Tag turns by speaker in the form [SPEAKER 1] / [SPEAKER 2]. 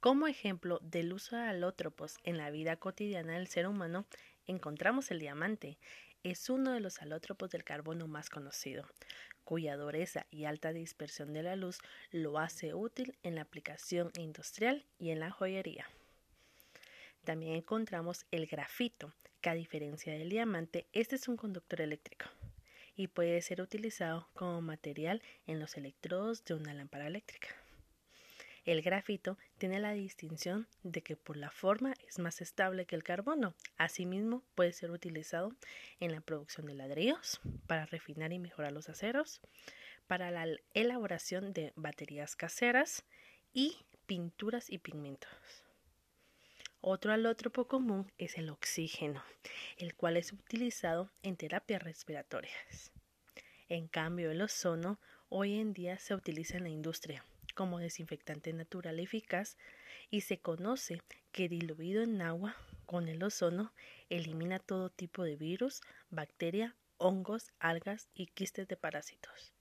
[SPEAKER 1] Como ejemplo del uso de alótropos en la vida cotidiana del ser humano, encontramos el diamante. Es uno de los alótropos del carbono más conocido, cuya dureza y alta dispersión de la luz lo hace útil en la aplicación industrial y en la joyería. También encontramos el grafito, que a diferencia del diamante, este es un conductor eléctrico y puede ser utilizado como material en los electrodos de una lámpara eléctrica. El grafito tiene la distinción de que por la forma es más estable que el carbono. Asimismo, puede ser utilizado en la producción de ladrillos, para refinar y mejorar los aceros, para la elaboración de baterías caseras y pinturas y pigmentos. Otro alótropo común es el oxígeno, el cual es utilizado en terapias respiratorias. En cambio, el ozono hoy en día se utiliza en la industria como desinfectante natural eficaz y se conoce que diluido en agua con el ozono elimina todo tipo de virus, bacteria, hongos, algas y quistes de parásitos.